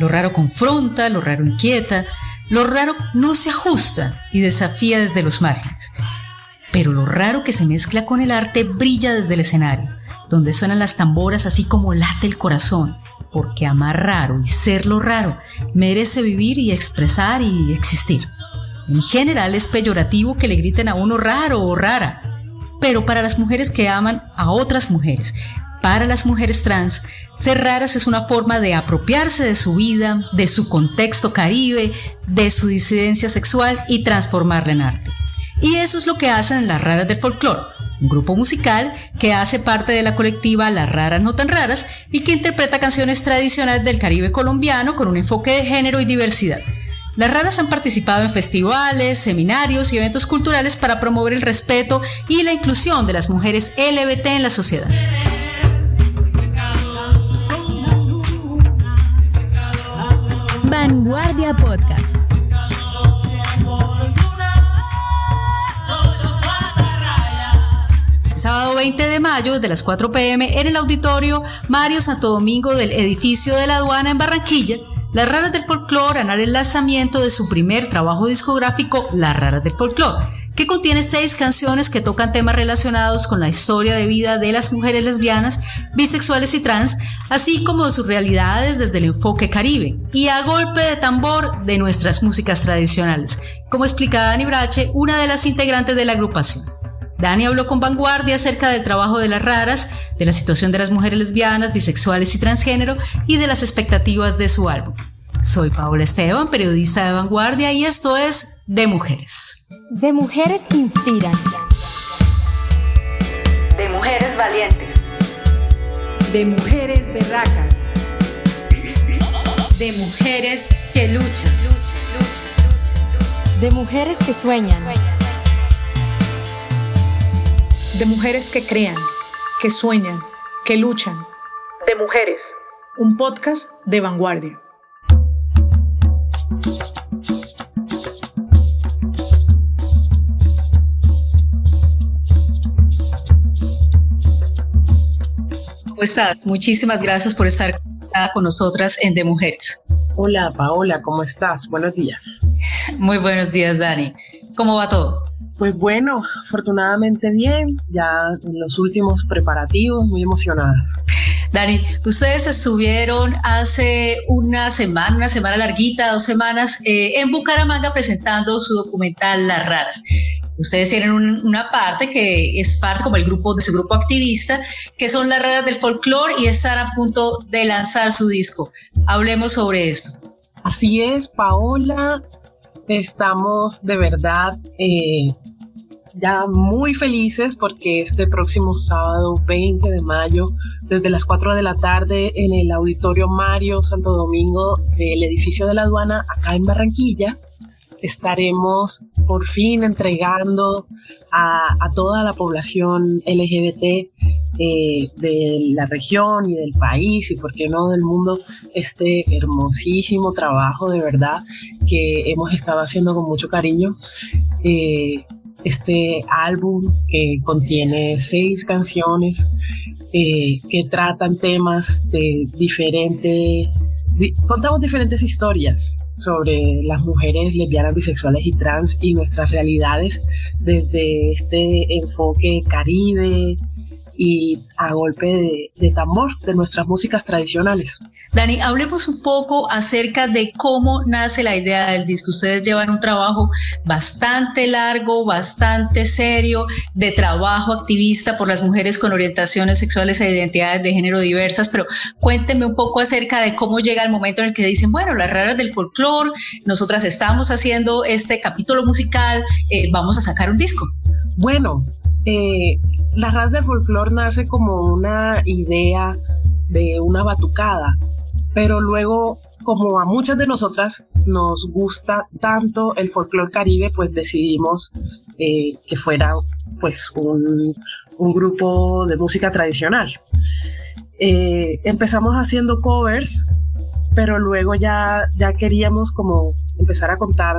Lo raro confronta, lo raro inquieta, lo raro no se ajusta y desafía desde los márgenes. Pero lo raro que se mezcla con el arte brilla desde el escenario, donde suenan las tamboras así como late el corazón, porque amar raro y ser lo raro merece vivir y expresar y existir. En general es peyorativo que le griten a uno raro o rara, pero para las mujeres que aman a otras mujeres, para las mujeres trans, ser raras es una forma de apropiarse de su vida, de su contexto caribe, de su disidencia sexual y transformarla en arte. Y eso es lo que hacen las raras del folclore, un grupo musical que hace parte de la colectiva Las Raras No Tan Raras y que interpreta canciones tradicionales del Caribe colombiano con un enfoque de género y diversidad. Las raras han participado en festivales, seminarios y eventos culturales para promover el respeto y la inclusión de las mujeres LBT en la sociedad. Podcast. Sábado 20 de mayo, desde las 4 pm, en el auditorio Mario Santo Domingo del edificio de la aduana en Barranquilla, las Raras del Folclore harán el lanzamiento de su primer trabajo discográfico, Las Raras del Folclore, que contiene seis canciones que tocan temas relacionados con la historia de vida de las mujeres lesbianas, bisexuales y trans, así como de sus realidades desde el enfoque caribe y a golpe de tambor de nuestras músicas tradicionales, como explica Dani Brache, una de las integrantes de la agrupación. Dani habló con Vanguardia acerca del trabajo de las raras, de la situación de las mujeres lesbianas, bisexuales y transgénero y de las expectativas de su álbum. Soy Paola Esteban, periodista de Vanguardia y esto es De Mujeres. De mujeres que inspiran. De mujeres valientes. De mujeres berracas. De mujeres que luchan. De mujeres que sueñan. De mujeres que crean, que sueñan, que luchan. De mujeres. Un podcast de vanguardia. ¿Cómo estás? Muchísimas gracias por estar con nosotras en De Mujeres. Hola Paola, ¿cómo estás? Buenos días. Muy buenos días, Dani. ¿Cómo va todo? Pues bueno, afortunadamente bien, ya en los últimos preparativos, muy emocionadas. Dani, ustedes estuvieron hace una semana, una semana larguita, dos semanas, eh, en Bucaramanga presentando su documental Las Raras. Ustedes tienen una parte que es parte como el grupo de su grupo activista, que son las raras del folclore y están a punto de lanzar su disco. Hablemos sobre esto. Así es, Paola. Estamos de verdad eh, ya muy felices porque este próximo sábado 20 de mayo, desde las 4 de la tarde en el Auditorio Mario Santo Domingo del edificio de la aduana, acá en Barranquilla, estaremos por fin entregando a, toda la población LGBT eh, de la región y del país y, por qué no, del mundo, este hermosísimo trabajo de verdad que hemos estado haciendo con mucho cariño. Eh, este álbum que contiene seis canciones eh, que tratan temas de diferentes, contamos diferentes historias sobre las mujeres lesbianas, bisexuales y trans y nuestras realidades desde este enfoque caribe y a golpe de tambor de nuestras músicas tradicionales. Dani, hablemos un poco acerca de cómo nace la idea del disco. Ustedes llevan un trabajo bastante largo, bastante serio, de trabajo activista por las mujeres con orientaciones sexuales e identidades de género diversas, pero cuéntenme un poco acerca de cómo llega el momento en el que dicen, bueno, las raras del folclore, nosotras estamos haciendo este capítulo musical, eh, vamos a sacar un disco. Bueno, eh, las raras del folclore nace como una idea de una batucada pero luego, como a muchas de nosotras nos gusta tanto el folclore caribe, pues decidimos eh, que fuera pues un, grupo de música tradicional. Eh, empezamos haciendo covers, pero luego ya, ya queríamos como empezar a contar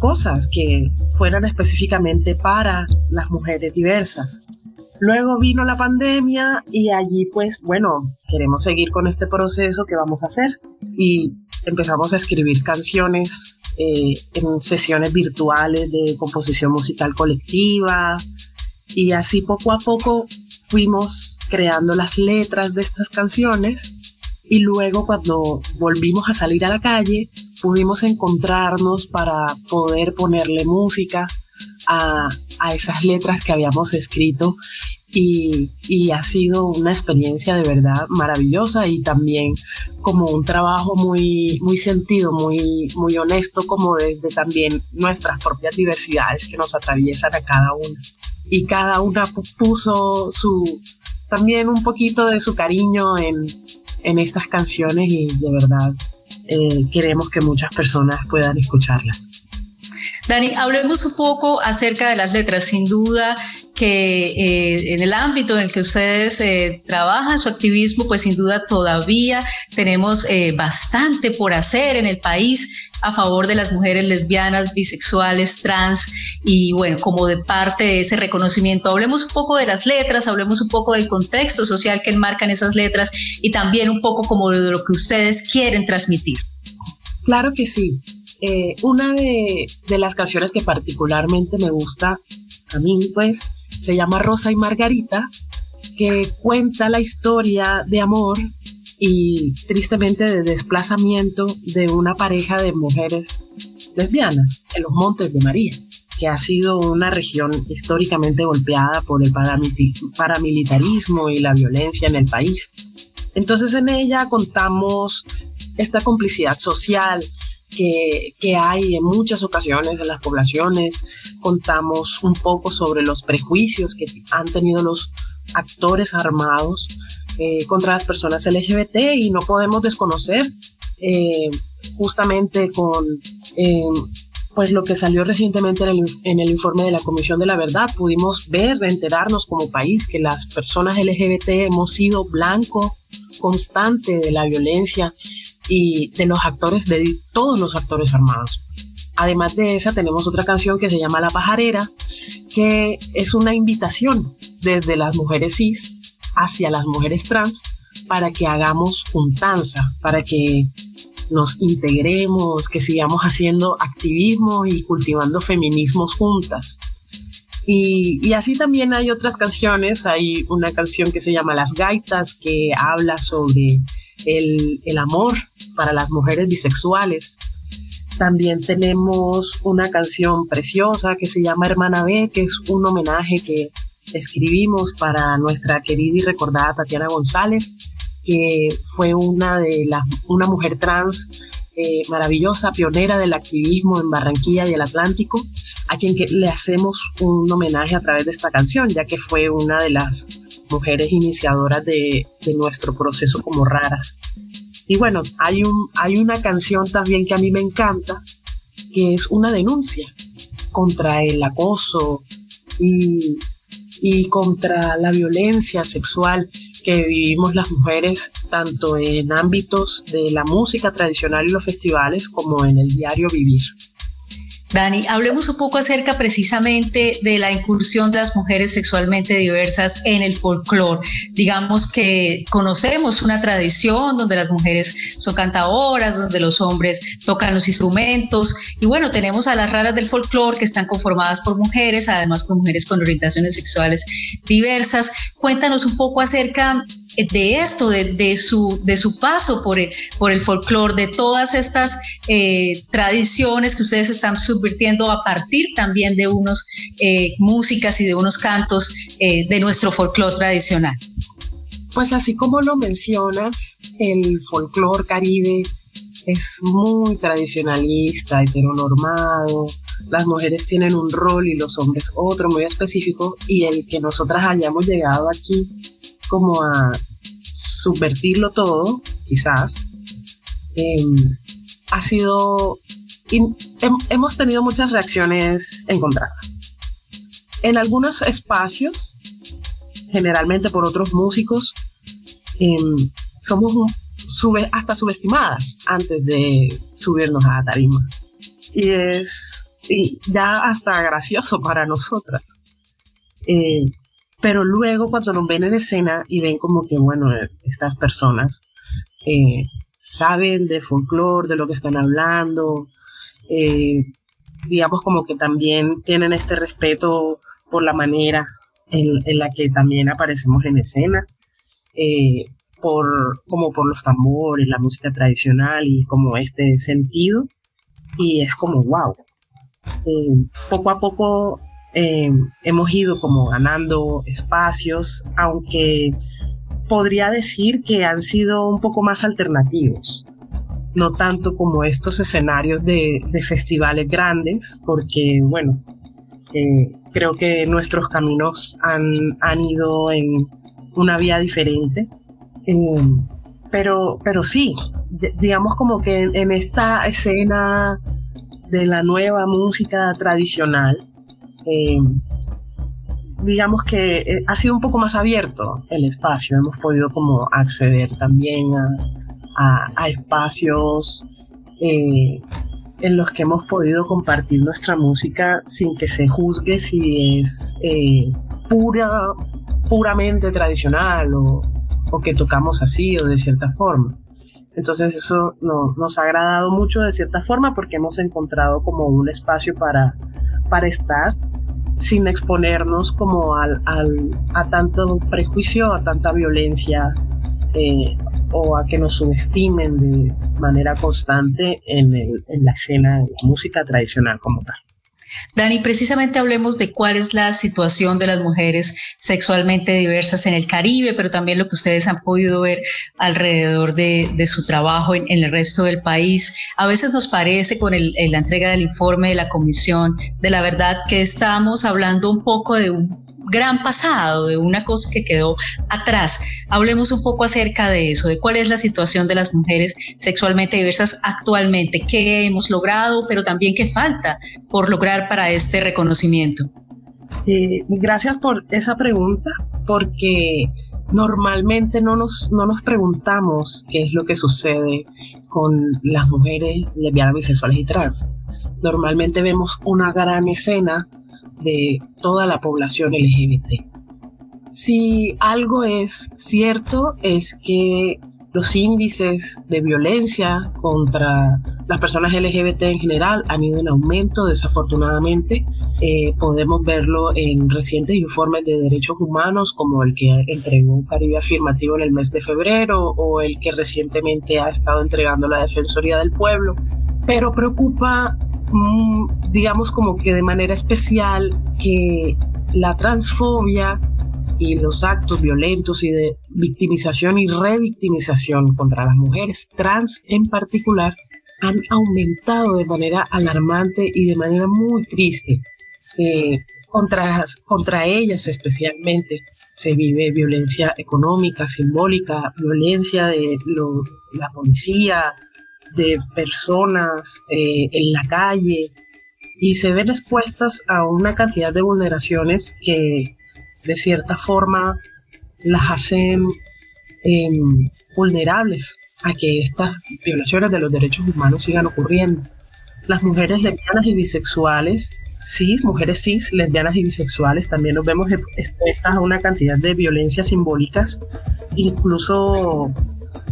cosas que fueran específicamente para las mujeres diversas. Luego vino la pandemia y allí pues bueno, queremos seguir con este proceso que vamos a hacer y empezamos a escribir canciones eh, en sesiones virtuales de composición musical colectiva y así poco a poco fuimos creando las letras de estas canciones y luego cuando volvimos a salir a la calle pudimos encontrarnos para poder ponerle música a, esas letras que habíamos escrito y, ha sido una experiencia de verdad maravillosa y también como un trabajo muy, muy sentido, muy, muy honesto, como desde también nuestras propias diversidades que nos atraviesan a cada una. Y cada una puso su, también un poquito de su cariño en, en estas canciones y de verdad eh, queremos que muchas personas puedan escucharlas. Dani, hablemos un poco acerca de las letras. Sin duda que eh, en el ámbito en el que ustedes eh, trabajan su activismo, pues sin duda todavía tenemos eh, bastante por hacer en el país a favor de las mujeres lesbianas, bisexuales, trans y bueno, como de parte de ese reconocimiento. Hablemos un poco de las letras, hablemos un poco del contexto social que enmarcan esas letras y también un poco como de lo que ustedes quieren transmitir. Claro que sí. Eh, una de, las canciones que particularmente me gusta a mí, pues, se llama Rosa y Margarita, que cuenta la historia de amor y tristemente de desplazamiento de una pareja de mujeres lesbianas en los Montes de María, que ha sido una región históricamente golpeada por el paramilitarismo y la violencia en el país. Entonces en ella contamos esta complicidad social, que, hay en muchas ocasiones en las poblaciones. Contamos un poco sobre los prejuicios que han tenido los actores armados eh, contra las personas LGBT y no podemos desconocer eh, justamente con eh, pues lo que salió recientemente en el, en el, informe de la Comisión de la Verdad, pudimos ver, enterarnos como país que las personas LGBT hemos sido blanco constante de la violencia y de los actores, de todos los actores armados. Además de esa, tenemos otra canción que se llama La Pajarera, que es una invitación desde las mujeres cis hacia las mujeres trans para que hagamos juntanza, para que nos integremos, que sigamos haciendo activismo y cultivando feminismos juntas. Y, y, así también hay otras canciones, hay una canción que se llama Las Gaitas, que habla sobre el, amor para las mujeres bisexuales. También tenemos una canción preciosa que se llama Hermana B, que es un homenaje que escribimos para nuestra querida y recordada Tatiana González, que fue una de las, una mujer trans eh, maravillosa, pionera del activismo en Barranquilla y el Atlántico, a quien le hacemos un homenaje a través de esta canción, ya que fue una de las mujeres iniciadoras de, de nuestro proceso como raras. Y bueno, hay, un, hay una canción también que a mí me encanta, que es una denuncia contra el acoso y, y contra la violencia sexual que vivimos las mujeres tanto en ámbitos de la música tradicional y los festivales como en el diario vivir. Dani, hablemos un poco acerca precisamente de la incursión de las mujeres sexualmente diversas en el folclore. Digamos que conocemos una tradición donde las mujeres son cantadoras, donde los hombres tocan los instrumentos y bueno, tenemos a las raras del folclore que están conformadas por mujeres, además por mujeres con orientaciones sexuales diversas. Cuéntanos un poco acerca de esto, de, su, de su paso por el, por el folclore, de todas estas eh, tradiciones que ustedes están subvirtiendo a partir también de unos eh, músicas y de unos cantos eh, de nuestro folclore tradicional. Pues así como lo mencionas, el folclore caribe es muy tradicionalista, heteronormado, las mujeres tienen un rol y los hombres otro muy específico y el que nosotras hayamos llegado aquí como a subvertirlo todo, quizás, em, ha sido, hemos tenido muchas reacciones encontradas. En algunos espacios, generalmente por otros músicos, em, somos sube, hasta subestimadas antes de subirnos a la tarima. Y es ya hasta gracioso para nosotras. Eh, pero luego cuando nos ven en escena y ven como que, bueno, estas personas eh, saben de folclore, de lo que están hablando, eh, digamos como que también tienen este respeto por la manera en, la que también aparecemos en escena, eh, por, como por los tambores, la música tradicional y como este sentido. Y es como, wow. poco a poco hemos ido como ganando espacios, aunque podría decir que han sido un poco más alternativos, no tanto como estos escenarios de, festivales grandes, porque bueno, eh, creo que nuestros caminos han, han, ido en una vía diferente. Eh, pero, pero sí, digamos como que en, esta escena de la nueva música tradicional, eh, digamos que eh, ha sido un poco más abierto el espacio. Hemos podido como acceder también a, espacios eh, en los que hemos podido compartir nuestra música sin que se juzgue si es pura, puramente tradicional o, que tocamos así o de cierta forma. Entonces eso nos ha agradado mucho de cierta forma porque hemos encontrado como un espacio para, para estar sin exponernos como al, a tanto prejuicio, a tanta violencia eh, o a que nos subestimen de manera constante en, en la escena de música tradicional como tal. Dani, precisamente hablemos de cuál es la situación de las mujeres sexualmente diversas en el Caribe, pero también lo que ustedes han podido ver alrededor de, su trabajo en, el resto del país. A veces nos parece con la entrega del informe de la Comisión de la Verdad que estamos hablando un poco de un gran pasado, de una cosa que quedó atrás. Hablemos un poco acerca de eso, de cuál es la situación de las mujeres sexualmente diversas actualmente, qué hemos logrado, pero también qué falta por lograr para este reconocimiento. Eh, gracias por esa pregunta, porque normalmente no nos, no nos preguntamos qué es lo que sucede con las mujeres lesbianas, bisexuales y trans. Normalmente vemos una gran escena de toda la población LGBT. Si algo es cierto es que los índices de violencia contra las personas LGBT en general han ido en aumento, desafortunadamente. Eh, podemos verlo en recientes informes de derechos humanos, como el que entregó Caribe Afirmativo en el mes de febrero o el que recientemente ha estado entregando la Defensoría del Pueblo. Pero preocupa digamos como que de manera especial que la transfobia y los actos violentos y de victimización y revictimización contra las mujeres trans en particular han aumentado de manera alarmante y de manera muy triste. Eh, contra, contra ellas especialmente se vive violencia económica, simbólica, violencia de la policía, de personas eh, en la calle y se ven expuestas a una cantidad de vulneraciones que de cierta forma las hacen em, vulnerables a que estas violaciones de los derechos humanos sigan ocurriendo. Las mujeres lesbianas y bisexuales, cis, mujeres cis, lesbianas y bisexuales, también nos vemos expuestas a una cantidad de violencias simbólicas, incluso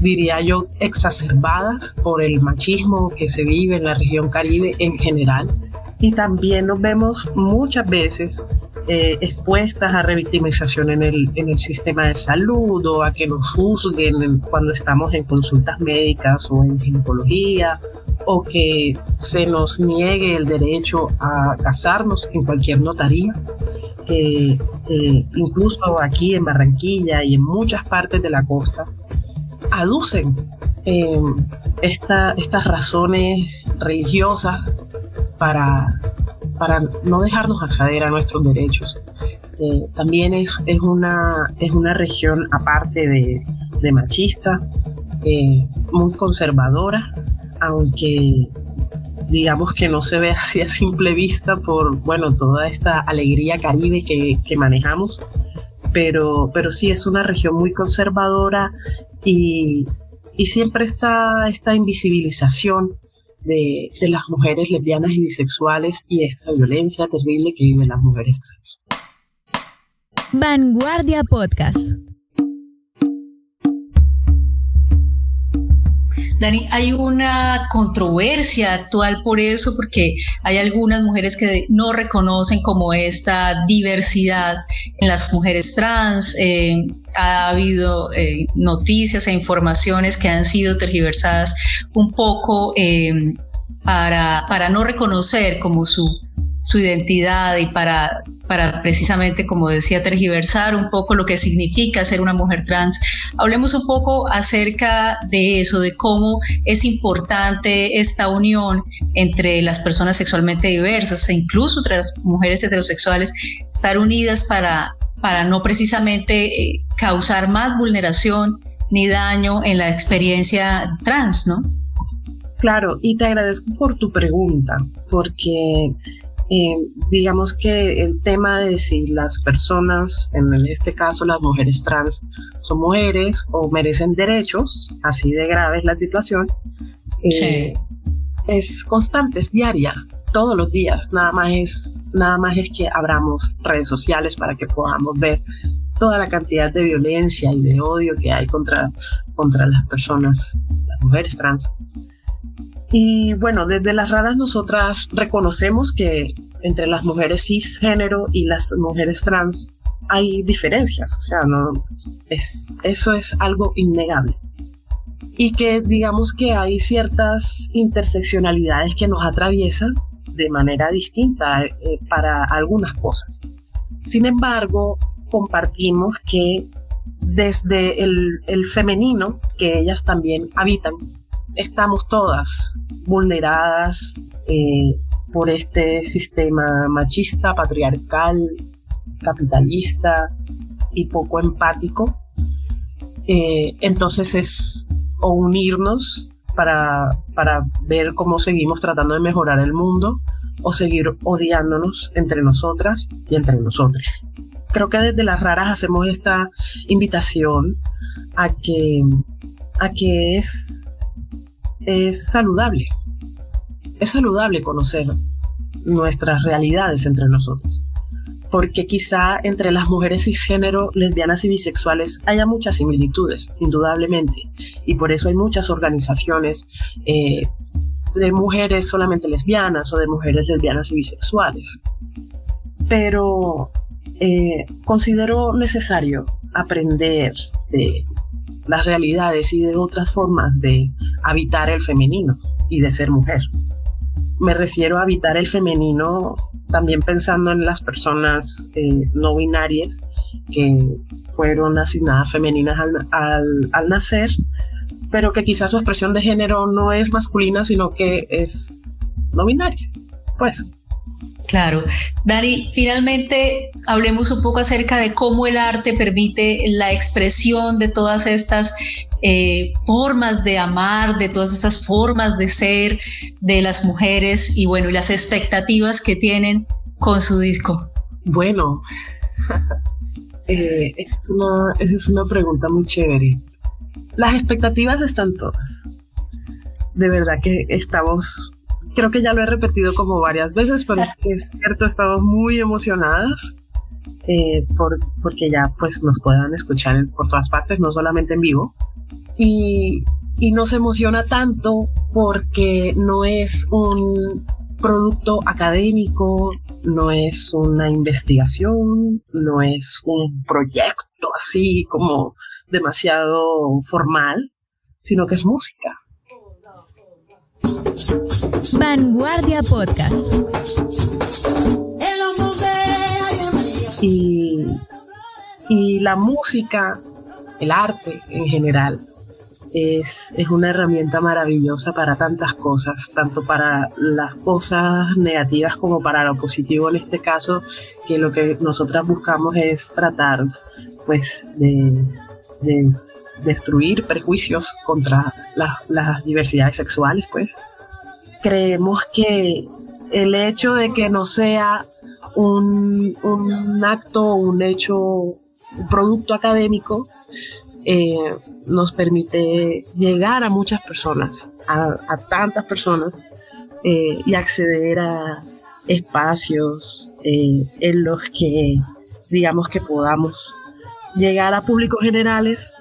diría yo, exacerbadas por el machismo que se vive en la región caribe en general. Y también nos vemos muchas veces eh, expuestas a revictimización en el, en el sistema de salud o a que nos juzguen cuando estamos en consultas médicas o en ginecología o que se nos niegue el derecho a casarnos en cualquier notaría. eh, incluso aquí en Barranquilla y en muchas partes de la costa aducen eh, estas razones religiosas para, para no dejarnos acceder a nuestros derechos. Eh, también es, es, una, es una región aparte de, machista, eh, muy conservadora, aunque digamos que no se ve así a simple vista por, bueno, toda esta alegría caribe que, que manejamos, pero, pero sí es una región muy conservadora y, siempre está esta invisibilización de, las mujeres lesbianas y bisexuales y esta violencia terrible que viven las mujeres trans. Vanguardia Podcast. Dani, hay una controversia actual por eso, porque hay algunas mujeres que no reconocen como esta diversidad en las mujeres trans. Eh, ha habido eh, noticias e informaciones que han sido tergiversadas un poco eh, para, para no reconocer como su su identidad y para, para precisamente, como decía, tergiversar un poco lo que significa ser una mujer trans. Hablemos un poco acerca de eso, de cómo es importante esta unión entre las personas sexualmente diversas e incluso entre las mujeres heterosexuales, estar unidas para, para no precisamente eh, causar más vulneración ni daño en la experiencia trans, ¿no? Claro, y te agradezco por tu pregunta, porque eh, digamos que el tema de si las personas, en este caso las mujeres trans, son mujeres o merecen derechos, así de grave es la situación, eh, es constante, es diaria, todos los días. Nada más es, nada más es que abramos redes sociales para que podamos ver toda la cantidad de violencia y de odio que hay contra, contra las personas, las mujeres trans. Y bueno, desde las raras nosotras reconocemos que entre las mujeres cisgénero y las mujeres trans hay diferencias, o sea, no, eso es algo innegable. Y que digamos que hay ciertas interseccionalidades que nos atraviesan de manera distinta eh, para algunas cosas. Sin embargo, compartimos que desde el, el femenino, que ellas también habitan, estamos todas vulneradas eh, por este sistema machista, patriarcal, capitalista y poco empático. Eh, entonces es o unirnos para, para ver cómo seguimos tratando de mejorar el mundo o seguir odiándonos entre nosotras y entre nosotros. Creo que desde las raras hacemos esta invitación a que, a que es es saludable. Es saludable conocer nuestras realidades entre nosotros. Porque quizá entre las mujeres cisgénero, lesbianas y bisexuales haya muchas similitudes, indudablemente. Y por eso hay muchas organizaciones eh, de mujeres solamente lesbianas o de mujeres lesbianas y bisexuales. Pero eh, considero necesario aprender de las realidades y de otras formas de habitar el femenino y de ser mujer. Me refiero a habitar el femenino también pensando en las personas eh, no binarias que fueron asignadas femeninas al, nacer, pero que quizás su expresión de género no es masculina, sino que es no binaria. Pues Claro. Dani, finalmente hablemos un poco acerca de cómo el arte permite la expresión de todas estas eh, formas de amar, de todas estas formas de ser de las mujeres y bueno, y las expectativas que tienen con su disco. Bueno, eh, es, una, es una pregunta muy chévere. Las expectativas están todas. De verdad que estamos creo que ya lo he repetido como varias veces, pero es que es cierto, estamos muy emocionadas eh, por, porque ya pues nos puedan escuchar por todas partes, no solamente en vivo. Y, y nos emociona tanto porque no es un producto académico, no es una investigación, no es un proyecto así como demasiado formal, sino que es música. Vanguardia Podcast. Y, y la música, el arte en general, es, es, una herramienta maravillosa para tantas cosas, tanto para las cosas negativas como para lo positivo en este caso, que lo que nosotras buscamos es tratar pues de, de destruir prejuicios contra las diversidades sexuales, pues. Creemos que el hecho de que no sea un, un acto, un hecho, un producto académico, eh, nos permite llegar a muchas personas, a, tantas personas, eh, y acceder a espacios eh, en los que digamos que podamos llegar a públicos generales,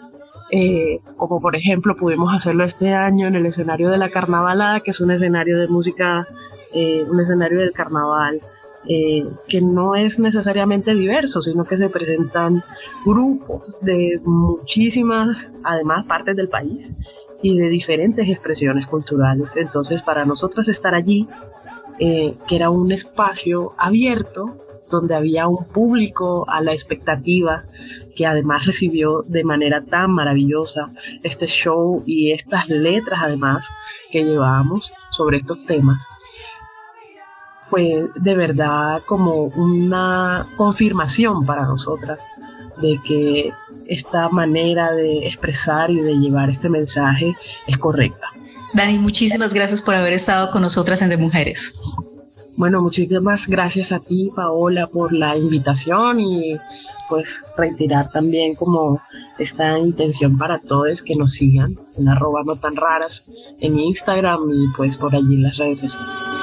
eh, como por ejemplo pudimos hacerlo este año en el escenario de la Carnavalada, que es un escenario de música, eh, un escenario del carnaval, eh, que no es necesariamente diverso, sino que se presentan grupos de muchísimas, además, partes del país y de diferentes expresiones culturales. Entonces, para nosotras estar allí, que era un espacio abierto, donde había un público a la expectativa que además recibió de manera tan maravillosa este show y estas letras además que llevábamos sobre estos temas. Fue de verdad como una confirmación para nosotras de que esta manera de expresar y de llevar este mensaje es correcta. Dani, muchísimas gracias por haber estado con nosotras en De Mujeres. Bueno, muchísimas gracias a ti, Paola, por la invitación y pues retirar también como esta intención para todos que nos sigan en arroba no tan raras en Instagram y pues por allí en las redes sociales.